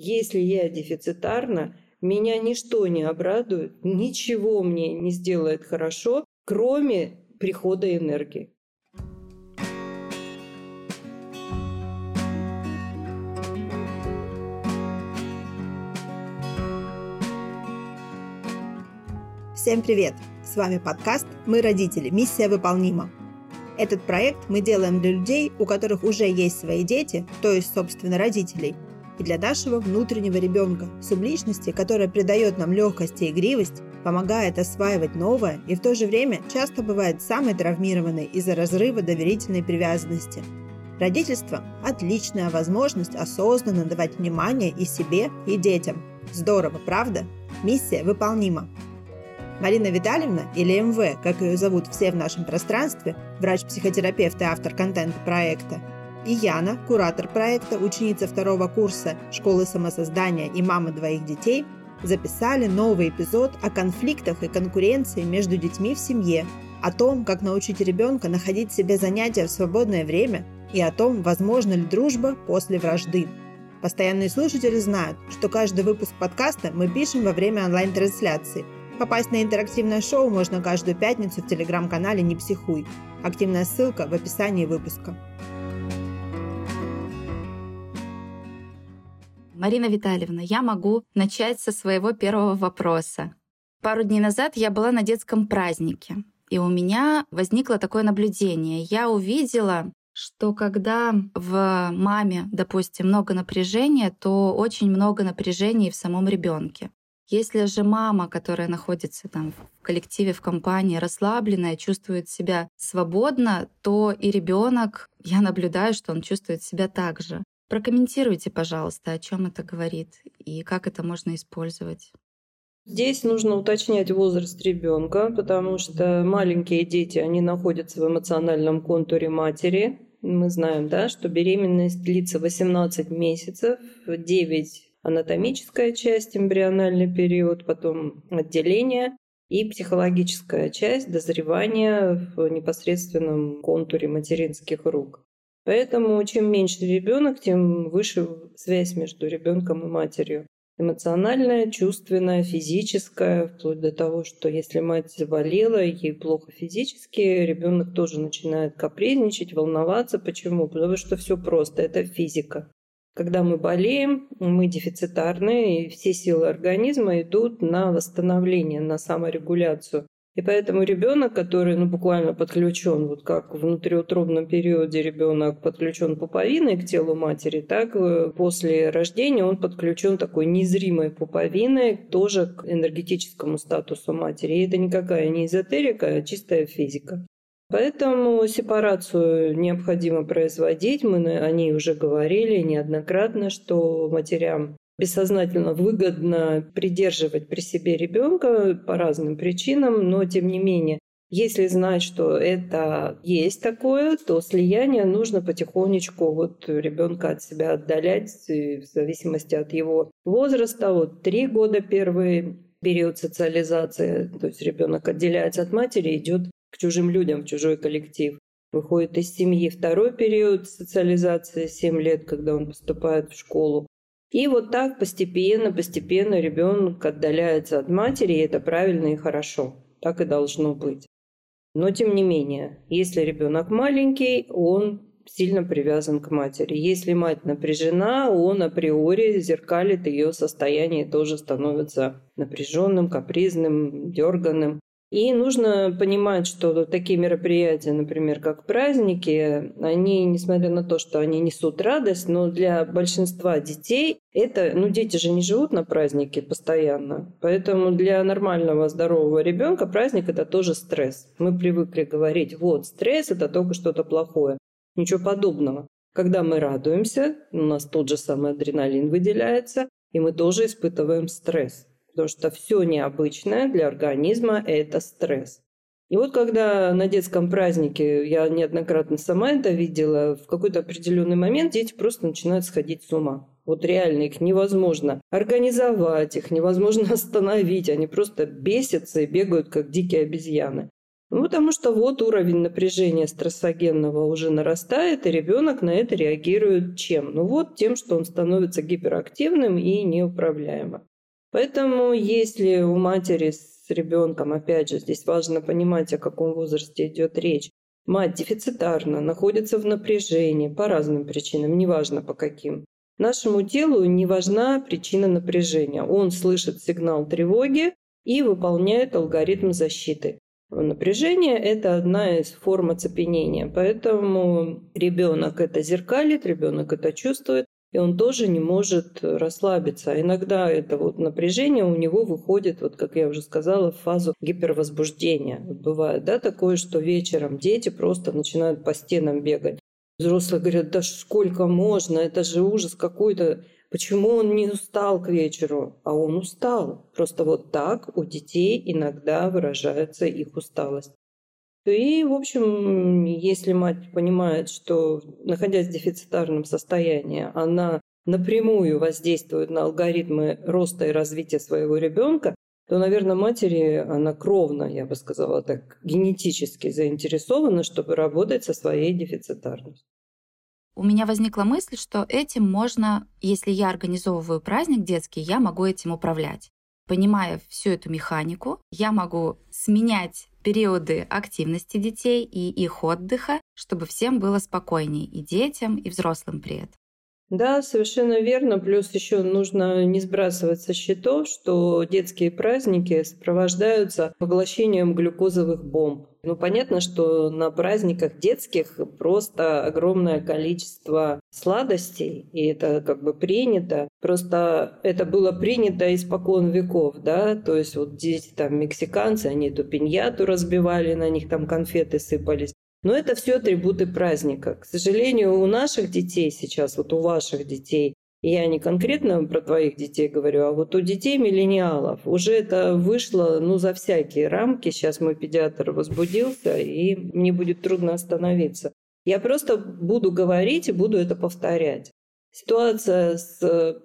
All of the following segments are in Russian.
Если я дефицитарна, меня ничто не обрадует, ничего мне не сделает хорошо, кроме прихода энергии. Всем привет! С вами подкаст «Мы родители. Миссия выполнима». Этот проект мы делаем для людей, у которых уже есть свои дети, то есть, собственно, родителей, и для нашего внутреннего ребенка, субличности, которая придает нам легкость и игривость, помогает осваивать новое и в то же время часто бывает самой травмированной из-за разрыва доверительной привязанности. Родительство – отличная возможность осознанно давать внимание и себе, и детям. Здорово, правда? Миссия выполнима. Марина Витальевна, или МВ, как ее зовут все в нашем пространстве, врач-психотерапевт и автор контента проекта, и Яна, куратор проекта, ученица второго курса школы самосоздания и мама двоих детей, записали новый эпизод о конфликтах и конкуренции между детьми в семье, о том, как научить ребенка находить себе занятия в свободное время и о том, возможно ли дружба после вражды. Постоянные слушатели знают, что каждый выпуск подкаста мы пишем во время онлайн-трансляции – Попасть на интерактивное шоу можно каждую пятницу в телеграм-канале «Не психуй». Активная ссылка в описании выпуска. Марина Витальевна, я могу начать со своего первого вопроса. Пару дней назад я была на детском празднике, и у меня возникло такое наблюдение. Я увидела, что когда в маме, допустим, много напряжения, то очень много напряжения в самом ребенке. Если же мама, которая находится там в коллективе, в компании, расслабленная, чувствует себя свободно, то и ребенок, я наблюдаю, что он чувствует себя так же. Прокомментируйте, пожалуйста, о чем это говорит и как это можно использовать. Здесь нужно уточнять возраст ребенка, потому что маленькие дети, они находятся в эмоциональном контуре матери. Мы знаем, да, что беременность длится 18 месяцев, 9 анатомическая часть, эмбриональный период, потом отделение и психологическая часть дозревания в непосредственном контуре материнских рук. Поэтому чем меньше ребенок, тем выше связь между ребенком и матерью. Эмоциональная, чувственная, физическая, вплоть до того, что если мать заболела, ей плохо физически, ребенок тоже начинает капризничать, волноваться. Почему? Потому что все просто, это физика. Когда мы болеем, мы дефицитарны, и все силы организма идут на восстановление, на саморегуляцию. И поэтому ребенок, который ну, буквально подключен, вот как в внутриутробном периоде ребенок подключен пуповиной к телу матери, так после рождения он подключен такой незримой пуповиной тоже к энергетическому статусу матери. И это никакая не эзотерика, а чистая физика. Поэтому сепарацию необходимо производить. Мы о ней уже говорили неоднократно, что матерям бессознательно выгодно придерживать при себе ребенка по разным причинам, но тем не менее, если знать, что это есть такое, то слияние нужно потихонечку вот ребенка от себя отдалять в зависимости от его возраста. Вот три года первый период социализации, то есть ребенок отделяется от матери, идет к чужим людям, в чужой коллектив. Выходит из семьи второй период социализации, 7 лет, когда он поступает в школу. И вот так постепенно, постепенно ребенок отдаляется от матери, и это правильно и хорошо. Так и должно быть. Но тем не менее, если ребенок маленький, он сильно привязан к матери. Если мать напряжена, он априори зеркалит ее состояние и тоже становится напряженным, капризным, дерганным. И нужно понимать, что такие мероприятия, например, как праздники, они, несмотря на то, что они несут радость, но для большинства детей это, ну, дети же не живут на празднике постоянно. Поэтому для нормального здорового ребенка праздник это тоже стресс. Мы привыкли говорить, вот, стресс это только что-то плохое. Ничего подобного. Когда мы радуемся, у нас тот же самый адреналин выделяется, и мы тоже испытываем стресс потому что все необычное для организма – это стресс. И вот когда на детском празднике, я неоднократно сама это видела, в какой-то определенный момент дети просто начинают сходить с ума. Вот реально их невозможно организовать, их невозможно остановить, они просто бесятся и бегают, как дикие обезьяны. Ну, потому что вот уровень напряжения стрессогенного уже нарастает, и ребенок на это реагирует чем? Ну вот тем, что он становится гиперактивным и неуправляемым. Поэтому если у матери с ребенком, опять же, здесь важно понимать, о каком возрасте идет речь, мать дефицитарна, находится в напряжении по разным причинам, неважно по каким. Нашему телу не важна причина напряжения. Он слышит сигнал тревоги и выполняет алгоритм защиты. Напряжение – это одна из форм оцепенения, поэтому ребенок это зеркалит, ребенок это чувствует, и он тоже не может расслабиться. А иногда это вот напряжение у него выходит, вот как я уже сказала, в фазу гипервозбуждения. Бывает да, такое, что вечером дети просто начинают по стенам бегать. Взрослые говорят, да сколько можно, это же ужас какой-то. Почему он не устал к вечеру? А он устал. Просто вот так у детей иногда выражается их усталость. И, в общем, если мать понимает, что, находясь в дефицитарном состоянии, она напрямую воздействует на алгоритмы роста и развития своего ребенка, то, наверное, матери, она кровно, я бы сказала так, генетически заинтересована, чтобы работать со своей дефицитарностью у меня возникла мысль, что этим можно, если я организовываю праздник детский, я могу этим управлять. Понимая всю эту механику, я могу сменять периоды активности детей и их отдыха, чтобы всем было спокойней, и детям, и взрослым при этом. Да, совершенно верно. Плюс еще нужно не сбрасывать со счетов, что детские праздники сопровождаются поглощением глюкозовых бомб. Ну, понятно, что на праздниках детских просто огромное количество сладостей, и это как бы принято. Просто это было принято испокон веков, да, то есть вот дети там мексиканцы, они эту пиньяту разбивали, на них там конфеты сыпались. Но это все атрибуты праздника. К сожалению, у наших детей сейчас, вот у ваших детей, я не конкретно про твоих детей говорю, а вот у детей миллениалов уже это вышло ну, за всякие рамки. Сейчас мой педиатр возбудился, и мне будет трудно остановиться. Я просто буду говорить и буду это повторять. Ситуация с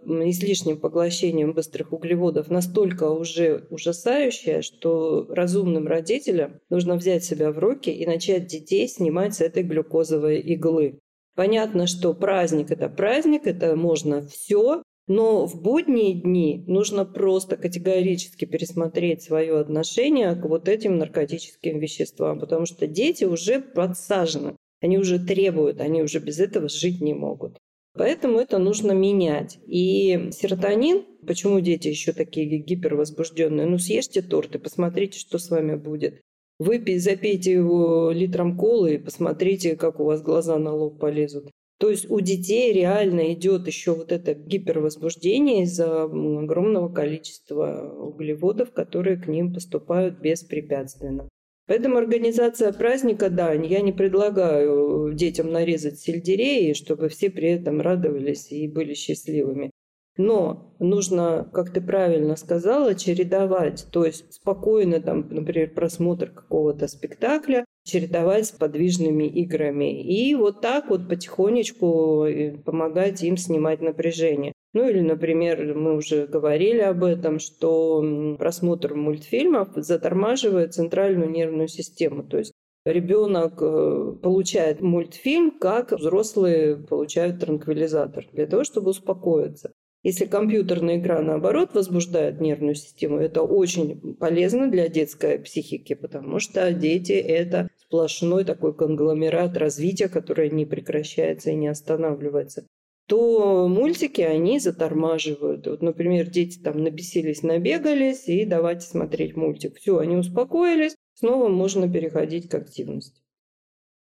излишним поглощением быстрых углеводов настолько уже ужасающая, что разумным родителям нужно взять себя в руки и начать детей снимать с этой глюкозовой иглы. Понятно, что праздник – это праздник, это можно все, но в будние дни нужно просто категорически пересмотреть свое отношение к вот этим наркотическим веществам, потому что дети уже подсажены, они уже требуют, они уже без этого жить не могут. Поэтому это нужно менять. И серотонин, почему дети еще такие гипервозбужденные? Ну, съешьте торт и посмотрите, что с вами будет. Выпей, запейте его литром колы и посмотрите, как у вас глаза на лоб полезут. То есть у детей реально идет еще вот это гипервозбуждение из-за огромного количества углеводов, которые к ним поступают беспрепятственно. Поэтому организация праздника, да, я не предлагаю детям нарезать сельдерей, чтобы все при этом радовались и были счастливыми. Но нужно, как ты правильно сказала, чередовать, то есть спокойно, там, например, просмотр какого-то спектакля, чередовать с подвижными играми. И вот так вот потихонечку э, помогать им снимать напряжение. Ну или, например, мы уже говорили об этом, что просмотр мультфильмов затормаживает центральную нервную систему. То есть ребенок э, получает мультфильм, как взрослые получают транквилизатор, для того, чтобы успокоиться. Если компьютерная игра, наоборот, возбуждает нервную систему, это очень полезно для детской психики, потому что дети – это сплошной такой конгломерат развития, которое не прекращается и не останавливается то мультики, они затормаживают. Вот, например, дети там набесились, набегались, и давайте смотреть мультик. Все, они успокоились, снова можно переходить к активности.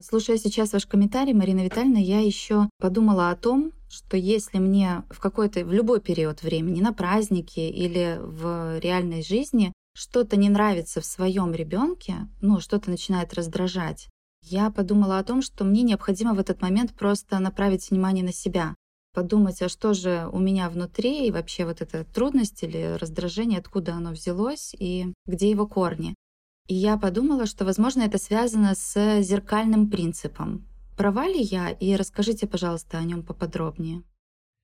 Слушая сейчас ваш комментарий, Марина Витальевна, я еще подумала о том, что если мне в какой-то, в любой период времени, на празднике или в реальной жизни, что-то не нравится в своем ребенке, ну, что-то начинает раздражать, я подумала о том, что мне необходимо в этот момент просто направить внимание на себя, подумать, а что же у меня внутри, и вообще вот эта трудность или раздражение, откуда оно взялось и где его корни. И я подумала, что, возможно, это связано с зеркальным принципом. Права ли я? И расскажите, пожалуйста, о нем поподробнее.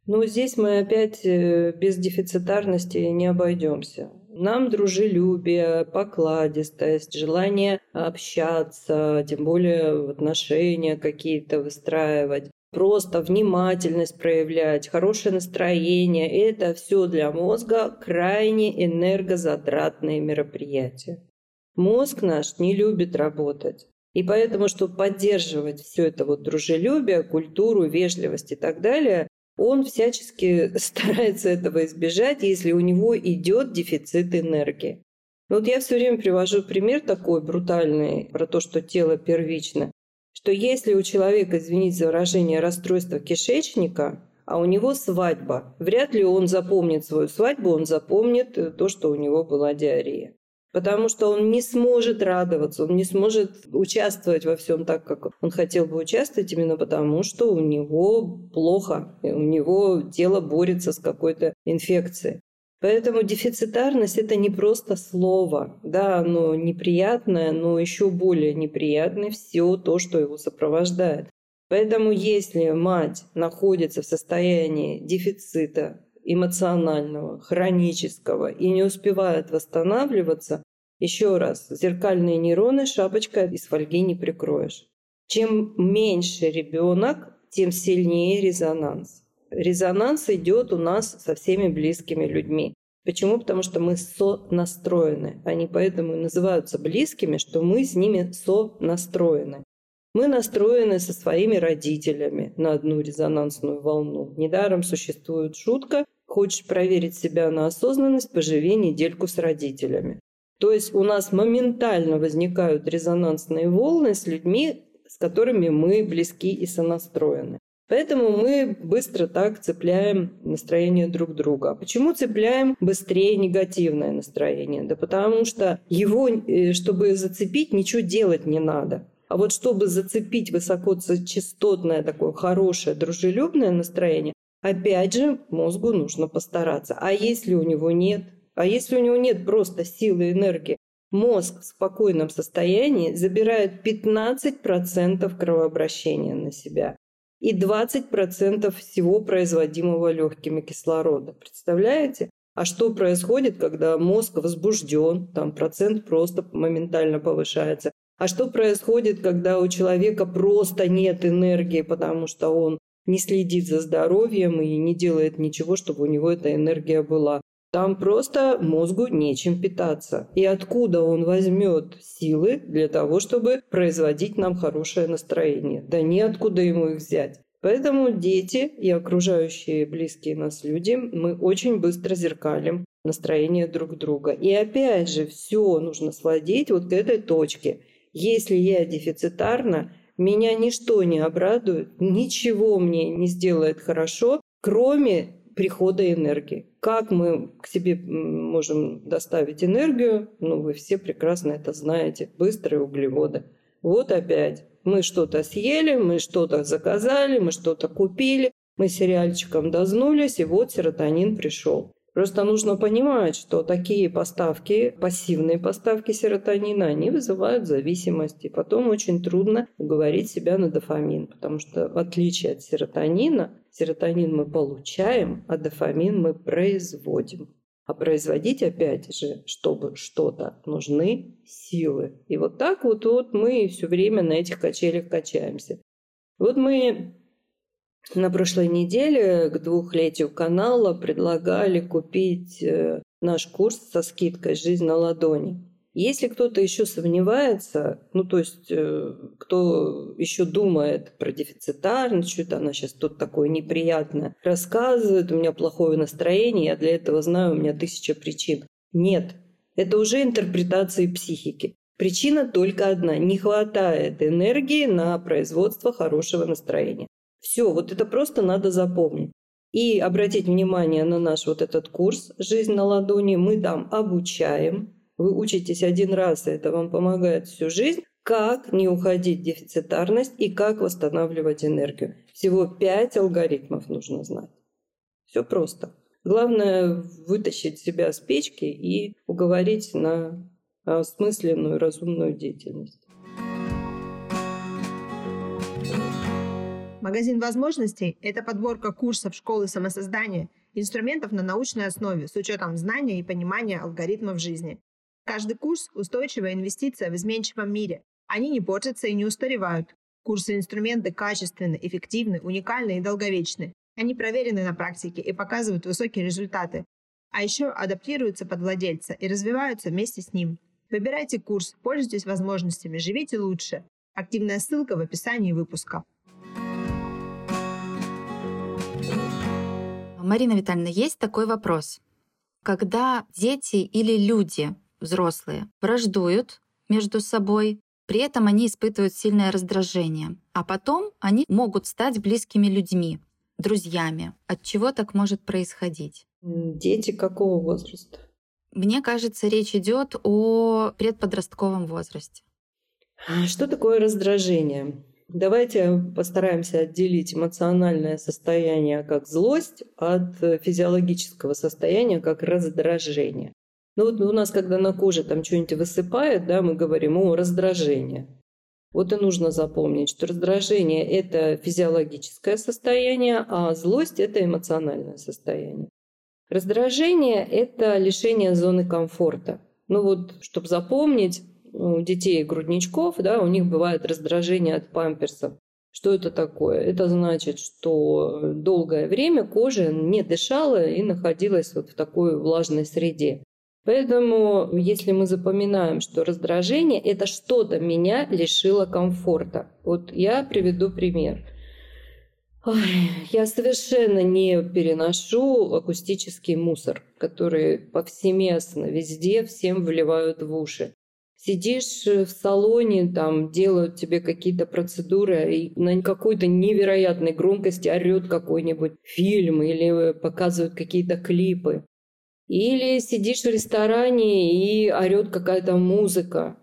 Ну, здесь мы опять э, без дефицитарности не обойдемся. Нам дружелюбие, покладистость, желание общаться, тем более отношения какие-то выстраивать, просто внимательность проявлять, хорошее настроение – это все для мозга крайне энергозатратные мероприятия. Мозг наш не любит работать. И поэтому, чтобы поддерживать все это вот дружелюбие, культуру, вежливость и так далее, он всячески старается этого избежать, если у него идет дефицит энергии. Вот я все время привожу пример такой брутальный про то, что тело первично что если у человека, извините за выражение, расстройство кишечника, а у него свадьба, вряд ли он запомнит свою свадьбу, он запомнит э, то, что у него была диарея. Потому что он не сможет радоваться, он не сможет участвовать во всем так, как он хотел бы участвовать, именно потому что у него плохо, у него тело борется с какой-то инфекцией. Поэтому дефицитарность – это не просто слово. Да, оно неприятное, но еще более неприятное все то, что его сопровождает. Поэтому если мать находится в состоянии дефицита эмоционального, хронического и не успевает восстанавливаться, еще раз, зеркальные нейроны шапочкой из фольги не прикроешь. Чем меньше ребенок, тем сильнее резонанс резонанс идет у нас со всеми близкими людьми. Почему? Потому что мы со-настроены. Они поэтому и называются близкими, что мы с ними со-настроены. Мы настроены со своими родителями на одну резонансную волну. Недаром существует шутка «Хочешь проверить себя на осознанность, поживи недельку с родителями». То есть у нас моментально возникают резонансные волны с людьми, с которыми мы близки и сонастроены. Поэтому мы быстро так цепляем настроение друг друга. Почему цепляем быстрее негативное настроение? Да потому что его, э, чтобы зацепить, ничего делать не надо. А вот чтобы зацепить высокочастотное такое хорошее, дружелюбное настроение, опять же, мозгу нужно постараться. А если у него нет? А если у него нет просто силы, энергии? Мозг в спокойном состоянии забирает 15% кровообращения на себя и 20% всего производимого легкими кислорода. Представляете? А что происходит, когда мозг возбужден, там процент просто моментально повышается. А что происходит, когда у человека просто нет энергии, потому что он не следит за здоровьем и не делает ничего, чтобы у него эта энергия была. Там просто мозгу нечем питаться. И откуда он возьмет силы для того, чтобы производить нам хорошее настроение? Да неоткуда ему их взять. Поэтому дети и окружающие близкие нас люди, мы очень быстро зеркалим настроение друг друга. И опять же, все нужно сводить вот к этой точке. Если я дефицитарна, меня ничто не обрадует, ничего мне не сделает хорошо, кроме прихода энергии. Как мы к себе можем доставить энергию? Ну, вы все прекрасно это знаете. Быстрые углеводы. Вот опять. Мы что-то съели, мы что-то заказали, мы что-то купили, мы сериальчиком дознулись, и вот серотонин пришел. Просто нужно понимать, что такие поставки, пассивные поставки серотонина, они вызывают зависимость. И потом очень трудно уговорить себя на дофамин, потому что в отличие от серотонина, серотонин мы получаем, а дофамин мы производим. А производить опять же, чтобы что-то, нужны силы. И вот так вот, вот мы все время на этих качелях качаемся. Вот мы на прошлой неделе к двухлетию канала предлагали купить э, наш курс со скидкой «Жизнь на ладони». Если кто-то еще сомневается, ну то есть э, кто еще думает про дефицитарность, что-то она сейчас тут такое неприятное рассказывает, у меня плохое настроение, я для этого знаю, у меня тысяча причин. Нет, это уже интерпретации психики. Причина только одна – не хватает энергии на производство хорошего настроения. Все, вот это просто надо запомнить. И обратить внимание на наш вот этот курс «Жизнь на ладони». Мы там обучаем. Вы учитесь один раз, и это вам помогает всю жизнь. Как не уходить в дефицитарность и как восстанавливать энергию. Всего пять алгоритмов нужно знать. Все просто. Главное вытащить себя с печки и уговорить на осмысленную, разумную деятельность. Магазин возможностей – это подборка курсов школы самосоздания инструментов на научной основе с учетом знания и понимания алгоритмов жизни. Каждый курс – устойчивая инвестиция в изменчивом мире. Они не портятся и не устаревают. Курсы и инструменты качественны, эффективны, уникальны и долговечны. Они проверены на практике и показывают высокие результаты. А еще адаптируются под владельца и развиваются вместе с ним. Выбирайте курс, пользуйтесь возможностями, живите лучше. Активная ссылка в описании выпуска. Марина Витальевна, есть такой вопрос. Когда дети или люди, взрослые, враждуют между собой, при этом они испытывают сильное раздражение, а потом они могут стать близкими людьми, друзьями. От чего так может происходить? Дети какого возраста? Мне кажется, речь идет о предподростковом возрасте. А что такое раздражение? Давайте постараемся отделить эмоциональное состояние как злость от физиологического состояния как раздражение. Ну вот у нас, когда на коже там что-нибудь высыпает, да, мы говорим о раздражении. Вот и нужно запомнить, что раздражение – это физиологическое состояние, а злость – это эмоциональное состояние. Раздражение – это лишение зоны комфорта. Ну вот, чтобы запомнить, у детей грудничков, да, у них бывает раздражение от памперсов. Что это такое? Это значит, что долгое время кожа не дышала и находилась вот в такой влажной среде. Поэтому, если мы запоминаем, что раздражение – это что-то меня лишило комфорта. Вот я приведу пример. Ой, я совершенно не переношу акустический мусор, который повсеместно везде всем вливают в уши. Сидишь э, в салоне, там делают тебе какие-то процедуры, и на какой-то невероятной громкости орет какой-нибудь фильм или показывают какие-то клипы. Или сидишь в ресторане и орет какая-то музыка.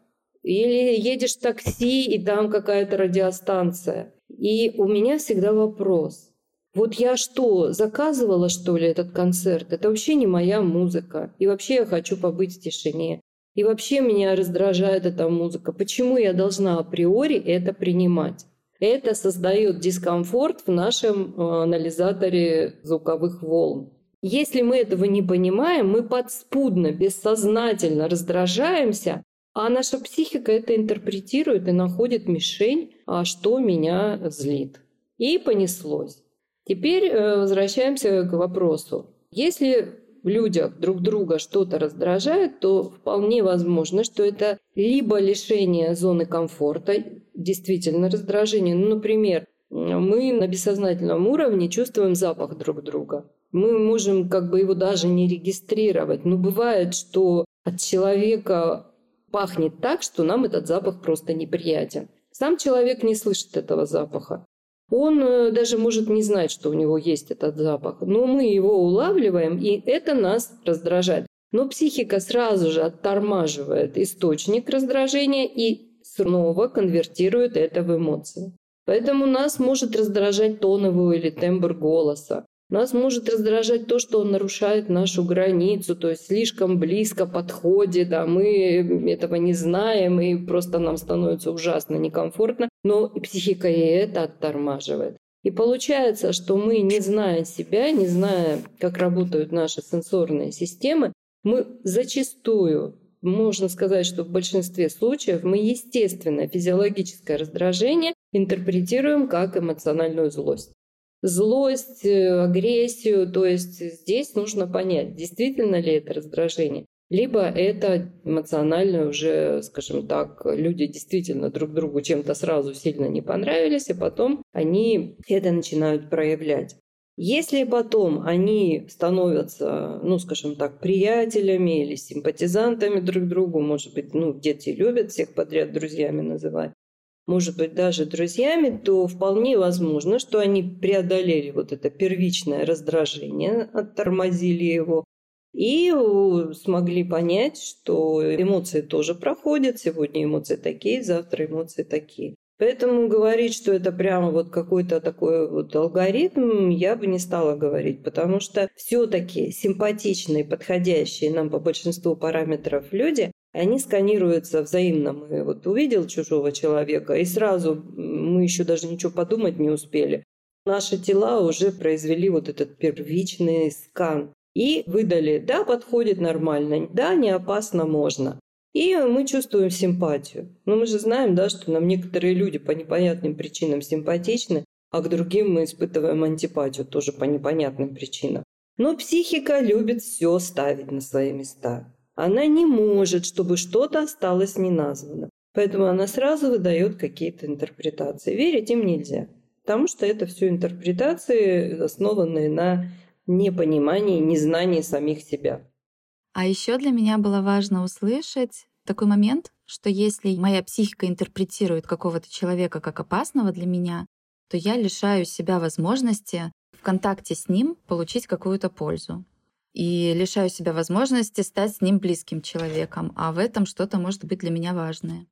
Или едешь в такси, и там какая-то радиостанция. И у меня всегда вопрос. Вот я что, заказывала, что ли, этот концерт? Это вообще не моя музыка. И вообще я хочу побыть в тишине. И вообще меня раздражает эта музыка. Почему я должна априори это принимать? Это создает дискомфорт в нашем э, анализаторе звуковых волн. Если мы этого не понимаем, мы подспудно, бессознательно раздражаемся, а наша психика это интерпретирует и находит мишень, а что меня злит. И понеслось. Теперь э, возвращаемся к вопросу. Если в людях друг друга что-то раздражает, то вполне возможно, что это либо лишение зоны комфорта, действительно раздражение. Ну, например, мы на бессознательном уровне чувствуем запах друг друга. Мы можем как бы его даже не регистрировать. Но бывает, что от человека пахнет так, что нам этот запах просто неприятен. Сам человек не слышит этого запаха. Он э, даже может не знать, что у него есть этот запах, но мы его улавливаем, и это нас раздражает. Но психика сразу же оттормаживает источник раздражения и снова конвертирует это в эмоции. Поэтому нас может раздражать тон его или тембр голоса. Нас может раздражать то, что он нарушает нашу границу, то есть слишком близко подходит, а мы этого не знаем, и просто нам становится ужасно некомфортно, но и психика и это оттормаживает. И получается, что мы, не зная себя, не зная, как работают наши сенсорные системы, мы зачастую, можно сказать, что в большинстве случаев мы естественное физиологическое раздражение интерпретируем как эмоциональную злость злость, э, агрессию. То есть здесь нужно понять, действительно ли это раздражение. Либо это эмоционально уже, скажем так, люди действительно друг другу чем-то сразу сильно не понравились, и потом они это начинают проявлять. Если потом они становятся, ну, скажем так, приятелями или симпатизантами друг другу, может быть, ну, дети любят всех подряд друзьями называть, может быть, даже друзьями, то вполне возможно, что они преодолели вот это первичное раздражение, оттормозили его и смогли понять, что эмоции тоже проходят. Сегодня эмоции такие, завтра эмоции такие. Поэтому говорить, что это прямо вот какой-то такой вот алгоритм, я бы не стала говорить, потому что все-таки симпатичные, подходящие нам по большинству параметров люди, они сканируются взаимно. Мы вот увидел чужого человека, и сразу мы еще даже ничего подумать не успели. наши тела уже произвели вот этот первичный скан и выдали, да, подходит нормально, да, не опасно, можно. И мы чувствуем симпатию. Но мы же знаем, да, что нам некоторые люди по непонятным причинам симпатичны, а к другим мы испытываем антипатию тоже по непонятным причинам. Но психика любит все ставить на свои места. Она не может, чтобы что-то осталось неназванным. Поэтому она сразу выдает какие-то интерпретации. Верить им нельзя. Потому что это все интерпретации, основанные на непонимании, незнании самих себя. А еще для меня было важно услышать такой момент, что если моя психика интерпретирует какого-то человека как опасного для меня, то я лишаю себя возможности в контакте с ним получить какую-то пользу. И лишаю себя возможности стать с ним близким человеком, а в этом что-то может быть для меня важное.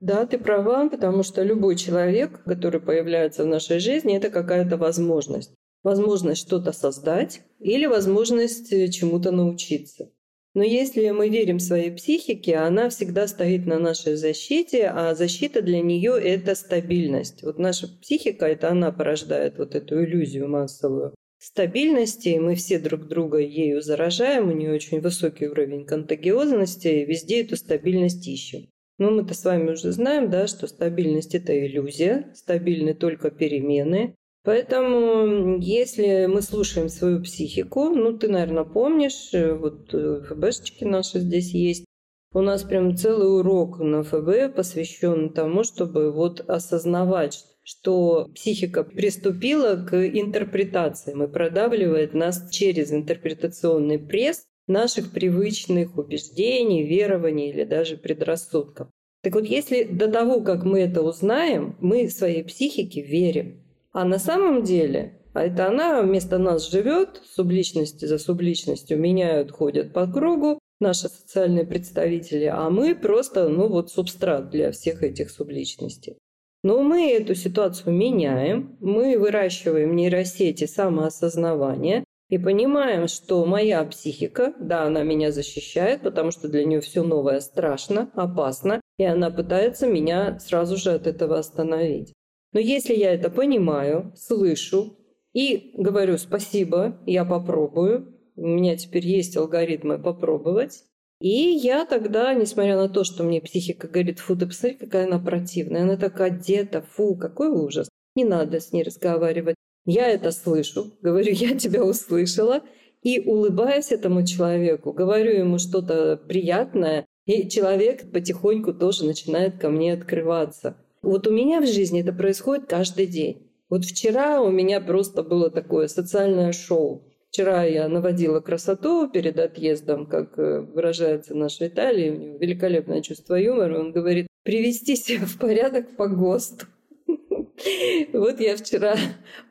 Да, ты права, потому что любой человек, который появляется в нашей жизни, это какая-то возможность. Возможность что-то создать или возможность э, чему-то научиться. Но если мы верим своей психике, она всегда стоит на нашей защите, а защита для нее это стабильность. Вот наша психика, это она порождает вот эту иллюзию массовую стабильности, мы все друг друга ею заражаем, у нее очень высокий уровень контагиозности, и везде эту стабильность ищем. Но ну, мы-то с вами уже знаем, да, что стабильность – это иллюзия, стабильны только перемены. Поэтому, если мы слушаем свою психику, ну, ты, наверное, помнишь, э, вот э, ФБшечки наши здесь есть, у нас прям целый урок на ФБ посвящен тому, чтобы вот осознавать, что психика приступила к интерпретациям и продавливает нас через интерпретационный пресс наших привычных убеждений, верований или даже предрассудков. Так вот, если до того, как мы это узнаем, мы своей психике верим, а на самом деле а это она вместо нас живет, субличности за субличностью меняют, ходят по кругу, наши социальные представители, а мы просто, ну вот, субстрат для всех этих субличностей. Но мы эту ситуацию меняем, мы выращиваем нейросети самоосознавания, и понимаем, что моя психика, да, она меня защищает, потому что для нее все новое страшно, опасно, и она пытается меня сразу же от этого остановить. Но если я это понимаю, слышу и говорю спасибо, я попробую, у меня теперь есть алгоритмы попробовать, и я тогда, несмотря на то, что мне психика говорит, фу, ты посмотри, какая она противная, она так одета, фу, какой ужас, не надо с ней разговаривать. Я это слышу, говорю, я тебя услышала, и улыбаюсь этому человеку, говорю ему что-то приятное, и человек потихоньку тоже начинает ко мне открываться. Вот у меня в жизни это происходит каждый день. Вот вчера у меня просто было такое социальное шоу. Вчера я наводила красоту перед отъездом, как э, выражается наша Италия, у него великолепное чувство юмора. Он говорит, привести себя в порядок по ГОСТу. Вот я вчера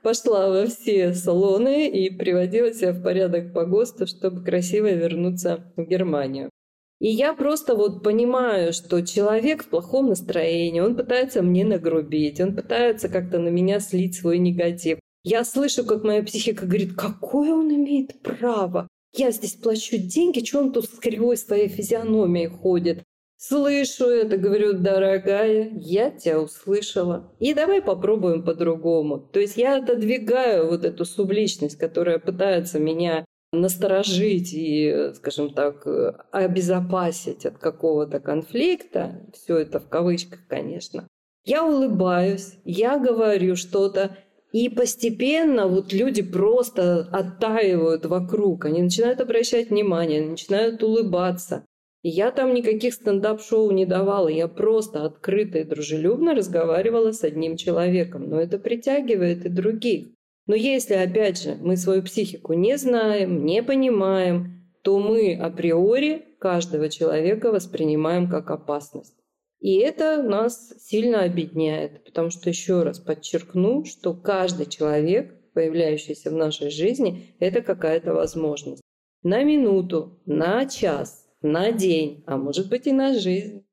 пошла во все салоны и приводила себя в порядок по ГОСТу, чтобы красиво вернуться в Германию. И я просто вот понимаю, что человек в плохом настроении, он пытается мне нагрубить, он пытается как-то на меня слить свой негатив. Я слышу, как моя психика говорит, какое он имеет право? Я здесь плачу деньги, что он тут с кривой своей физиономией ходит? Слышу это, говорю, дорогая, я тебя услышала. И давай попробуем по-другому. То есть я отодвигаю вот эту субличность, которая пытается меня насторожить и, скажем так, обезопасить от какого-то конфликта. Все это в кавычках, конечно. Я улыбаюсь, я говорю что-то, и постепенно вот люди просто оттаивают вокруг, они начинают обращать внимание, начинают улыбаться. Я там никаких стендап-шоу не давала, я просто открыто и дружелюбно разговаривала с одним человеком, но это притягивает и других. Но если, опять же, мы свою психику не знаем, не понимаем, то мы априори каждого человека воспринимаем как опасность. И это нас сильно объединяет, потому что, еще раз подчеркну, что каждый человек, появляющийся в нашей жизни, это какая-то возможность. На минуту, на час, на день, а может быть и на жизнь.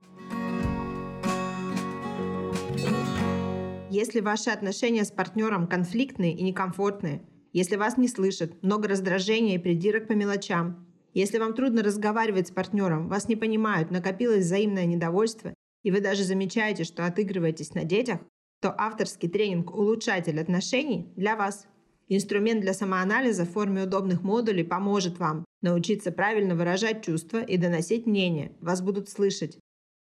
Если ваши отношения с партнером конфликтные и некомфортные, если вас не слышат, много раздражения и придирок по мелочам, если вам трудно разговаривать с партнером, вас не понимают, накопилось взаимное недовольство, и вы даже замечаете, что отыгрываетесь на детях, то авторский тренинг «Улучшатель отношений» для вас. Инструмент для самоанализа в форме удобных модулей поможет вам научиться правильно выражать чувства и доносить мнение. Вас будут слышать.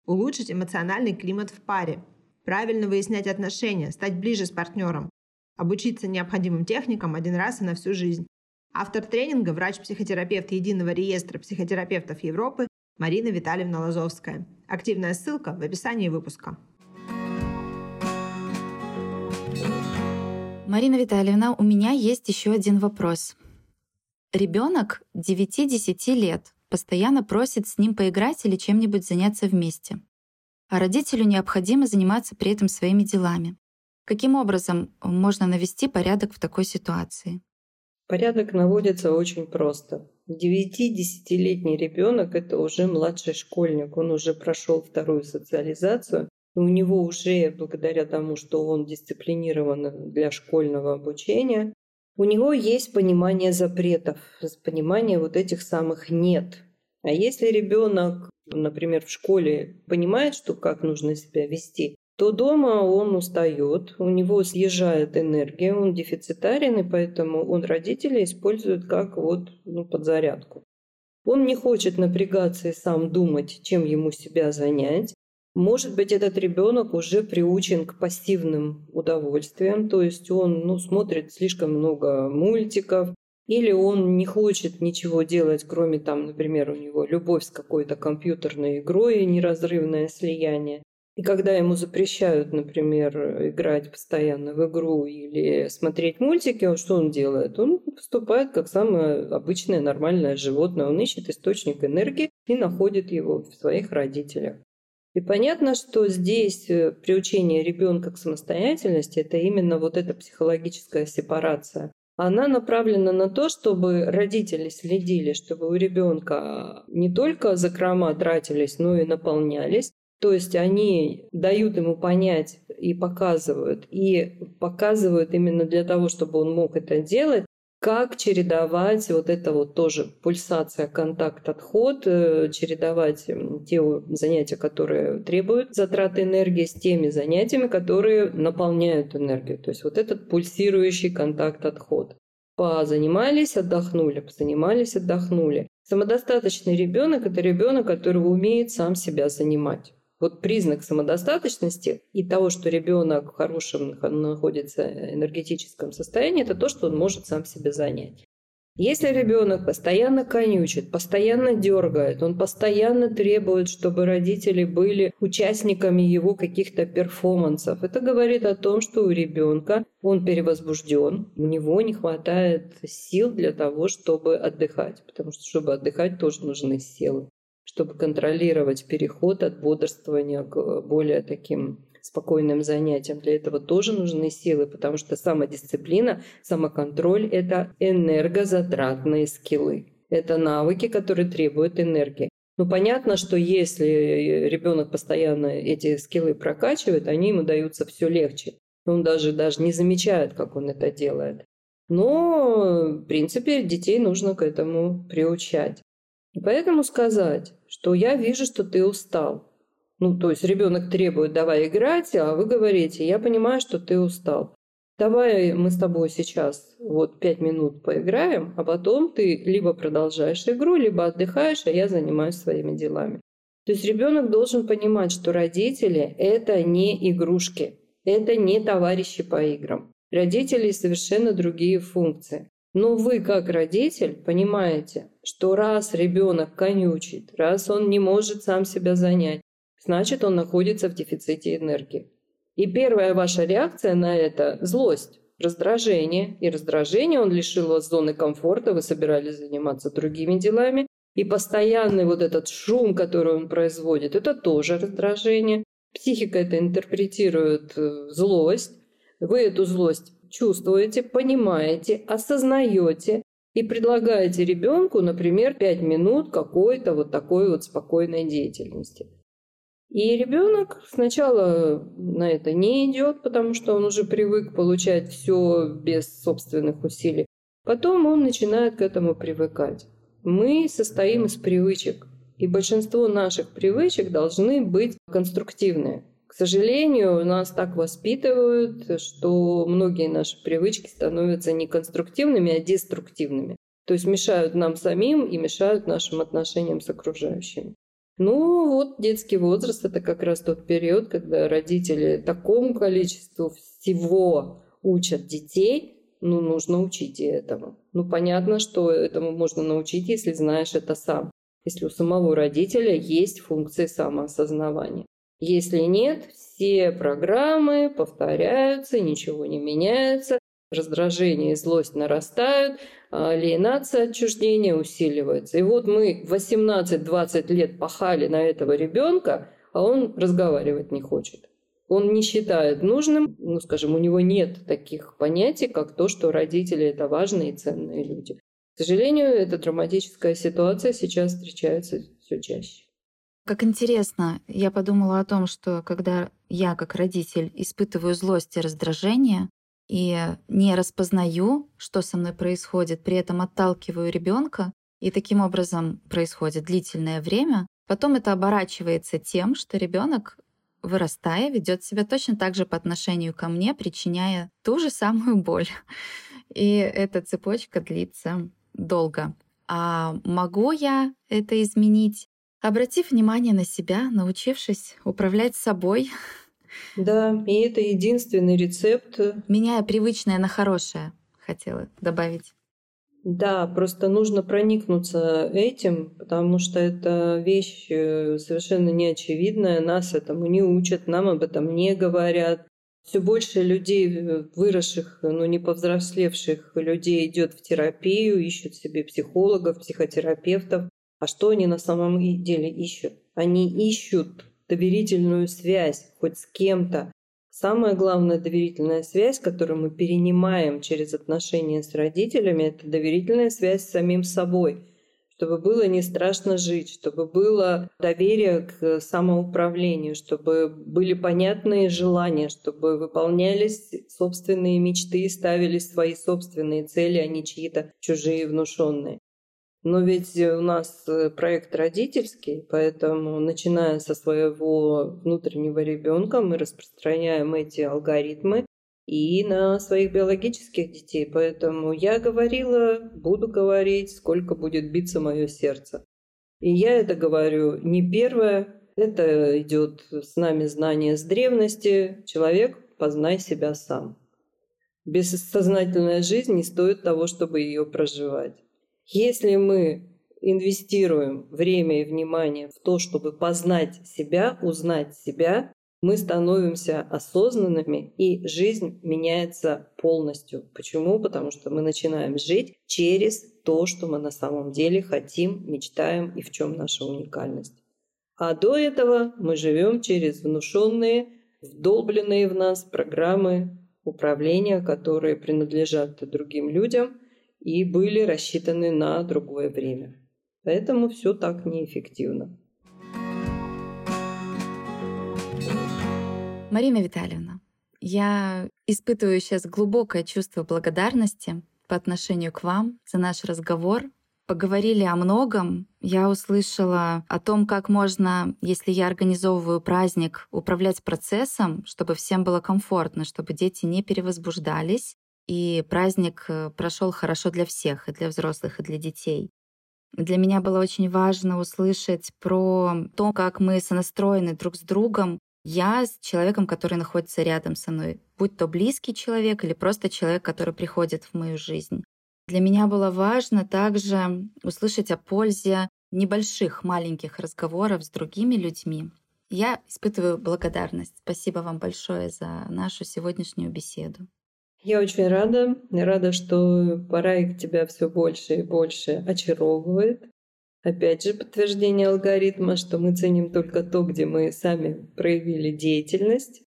Улучшить эмоциональный климат в паре. Правильно выяснять отношения, стать ближе с партнером. Обучиться необходимым техникам один раз и на всю жизнь. Автор тренинга – врач-психотерапевт Единого реестра психотерапевтов Европы Марина Витальевна Лазовская. Активная ссылка в описании выпуска. Марина Витальевна, у меня есть еще один вопрос. Ребенок 9-10 лет постоянно просит с ним поиграть или чем-нибудь заняться вместе. А родителю необходимо заниматься при этом своими делами. Каким образом можно навести порядок в такой ситуации? Порядок наводится очень просто. 9-10-летний ребенок это уже младший школьник, он уже прошел вторую социализацию, у него уже, благодаря тому, что он дисциплинирован для школьного обучения, у него есть понимание запретов, понимание вот этих самых «нет». А если ребенок, например, в школе понимает, что как нужно себя вести, то дома он устает, у него съезжает энергия, он дефицитарен, и поэтому он родители использует как вот ну, подзарядку. Он не хочет напрягаться и сам думать, чем ему себя занять. Может быть, этот ребенок уже приучен к пассивным удовольствиям, то есть он ну, смотрит слишком много мультиков, или он не хочет ничего делать, кроме там, например, у него любовь с какой-то компьютерной игрой и неразрывное слияние. И когда ему запрещают, например, играть постоянно в игру или смотреть мультики, что он делает? Он поступает как самое обычное нормальное животное. Он ищет источник энергии и находит его в своих родителях. И понятно, что здесь э, приучение ребенка к самостоятельности – это именно вот эта психологическая сепарация. Она направлена на то, чтобы родители следили, чтобы у ребенка не только закрома тратились, но и наполнялись. То есть они дают ему понять и показывают, и показывают именно для того, чтобы он мог это делать, как чередовать вот это вот тоже пульсация, контакт, отход, э, чередовать те занятия, которые требуют затраты энергии, с теми занятиями, которые наполняют энергию. То есть вот этот пульсирующий контакт, отход. Позанимались, отдохнули, позанимались, отдохнули. Самодостаточный ребенок – это ребенок, который умеет сам себя занимать. Вот признак самодостаточности и того, что ребенок в хорошем находится энергетическом состоянии, это то, что он может сам себя занять. Если ребенок постоянно конючит, постоянно дергает, он постоянно требует, чтобы родители были участниками его каких-то перформансов, это говорит о том, что у ребенка он перевозбужден, у него не хватает сил для того, чтобы отдыхать, потому что чтобы отдыхать тоже нужны силы чтобы контролировать переход от бодрствования к более таким спокойным занятиям. Для этого тоже нужны силы, потому что самодисциплина, самоконтроль – это энергозатратные скиллы. Это навыки, которые требуют энергии. Ну, понятно, что если ребенок постоянно эти скиллы прокачивает, они ему даются все легче. Он даже, даже не замечает, как он это делает. Но, в принципе, детей нужно к этому приучать. И поэтому сказать, что я вижу, что ты устал. Ну, то есть ребенок требует, давай играть, а вы говорите, я понимаю, что ты устал. Давай мы с тобой сейчас вот пять минут поиграем, а потом ты либо продолжаешь игру, либо отдыхаешь, а я занимаюсь своими делами. То есть ребенок должен понимать, что родители – это не игрушки, это не товарищи по играм. Родители совершенно другие функции. Но вы, как родитель, понимаете, что раз ребенок конючит, раз он не может сам себя занять, значит, он находится в дефиците энергии. И первая ваша реакция на это – злость, раздражение. И раздражение он лишил вас зоны комфорта, вы собирались заниматься другими делами. И постоянный вот этот шум, который он производит, это тоже раздражение. Психика это интерпретирует э, злость. Вы эту злость чувствуете, понимаете, осознаете и предлагаете ребенку, например, 5 минут какой-то вот такой вот спокойной деятельности. И ребенок сначала на это не идет, потому что он уже привык получать все без собственных усилий. Потом он начинает к этому привыкать. Мы состоим из привычек, и большинство наших привычек должны быть конструктивные. К сожалению, нас так воспитывают, что многие наши привычки становятся не конструктивными, а деструктивными. То есть мешают нам самим и мешают нашим отношениям с окружающими. Ну вот детский возраст – это как раз тот период, когда родители такому количеству всего учат детей, ну, нужно учить и этому. Ну, понятно, что этому можно научить, если знаешь это сам. Если у самого родителя есть функции самоосознавания. Если нет, все программы повторяются, ничего не меняется, раздражение и злость нарастают, алиенация, отчуждение усиливается. И вот мы 18-20 лет пахали на этого ребенка, а он разговаривать не хочет. Он не считает нужным, ну, скажем, у него нет таких понятий, как то, что родители – это важные и ценные люди. К сожалению, эта драматическая ситуация сейчас встречается все чаще. Как интересно, я подумала о том, что когда я как родитель испытываю злость и раздражение, и не распознаю, что со мной происходит, при этом отталкиваю ребенка, и таким образом происходит длительное время, потом это оборачивается тем, что ребенок, вырастая, ведет себя точно так же по отношению ко мне, причиняя ту же самую боль. И эта цепочка длится долго. А могу я это изменить, обратив внимание на себя, научившись управлять собой, да, и это единственный рецепт. Меняя привычное на хорошее, хотела добавить. Да, просто нужно проникнуться этим, потому что это вещь э, совершенно неочевидная. Нас этому не учат, нам об этом не говорят. Все больше людей, э, выросших, но не повзрослевших людей идет в терапию, ищут себе психологов, психотерапевтов. А что они на самом деле ищут? Они ищут доверительную связь хоть с кем-то. Самая главная доверительная связь, которую мы перенимаем через отношения с родителями, это доверительная связь с самим собой, чтобы было не страшно жить, чтобы было доверие к самоуправлению, чтобы были понятные желания, чтобы выполнялись собственные мечты и ставились свои собственные цели, а не чьи-то чужие внушенные. Но ведь у нас э, проект родительский, поэтому начиная со своего внутреннего ребенка мы распространяем эти алгоритмы и на своих биологических детей. Поэтому я говорила, буду говорить, сколько будет биться мое сердце. И я это говорю не первое, это идет с нами знание с древности. Человек, познай себя сам. Бессознательная жизнь не стоит того, чтобы ее проживать. Если мы инвестируем время и внимание в то, чтобы познать себя, узнать себя, мы становимся осознанными, и жизнь меняется полностью. Почему? Потому что мы начинаем жить через то, что мы на самом деле хотим, мечтаем и в чем наша уникальность. А до этого мы живем через внушенные, вдолбленные в нас программы управления, которые принадлежат другим людям – и были рассчитаны на другое время. Поэтому все так неэффективно. Марина Витальевна, я испытываю сейчас глубокое чувство благодарности по отношению к вам за наш разговор. Поговорили о многом. Я услышала о том, как можно, если я организовываю праздник, управлять процессом, чтобы всем было комфортно, чтобы дети не перевозбуждались, и праздник э, прошел хорошо для всех, и для взрослых, и для детей. Для меня было очень важно услышать про то, как мы сонастроены друг с другом. Я с человеком, который находится рядом со мной, будь то близкий человек или просто человек, который приходит в мою жизнь. Для меня было важно также услышать о пользе небольших, маленьких разговоров с другими людьми. Я испытываю благодарность. Спасибо вам большое за нашу сегодняшнюю беседу. Я очень рада. Рада, что пора тебя все больше и больше очаровывает. Опять же, подтверждение алгоритма, что мы ценим только то, где мы сами проявили деятельность.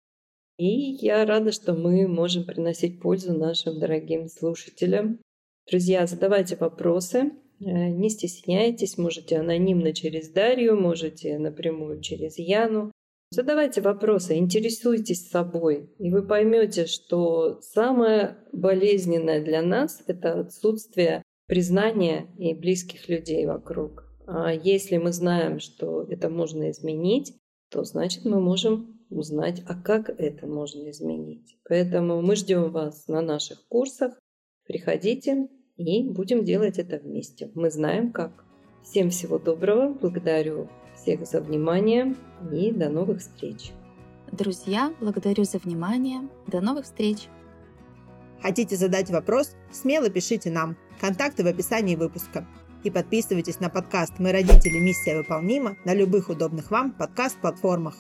И я рада, что мы можем приносить пользу нашим дорогим слушателям. Друзья, задавайте вопросы, э, не стесняйтесь, можете анонимно через Дарью, можете напрямую через Яну. Задавайте вопросы, интересуйтесь собой, и вы поймете, что самое болезненное для нас – это отсутствие признания и близких людей вокруг. А если мы знаем, что это можно изменить, то значит мы можем узнать, а как это можно изменить. Поэтому мы ждем вас на наших курсах. Приходите и будем делать это вместе. Мы знаем как. Всем всего доброго. Благодарю всех за внимание и до новых встреч. Друзья, благодарю за внимание. До новых встреч. Хотите задать вопрос? Смело пишите нам. Контакты в описании выпуска. И подписывайтесь на подкаст «Мы родители. Миссия выполнима» на любых удобных вам подкаст-платформах.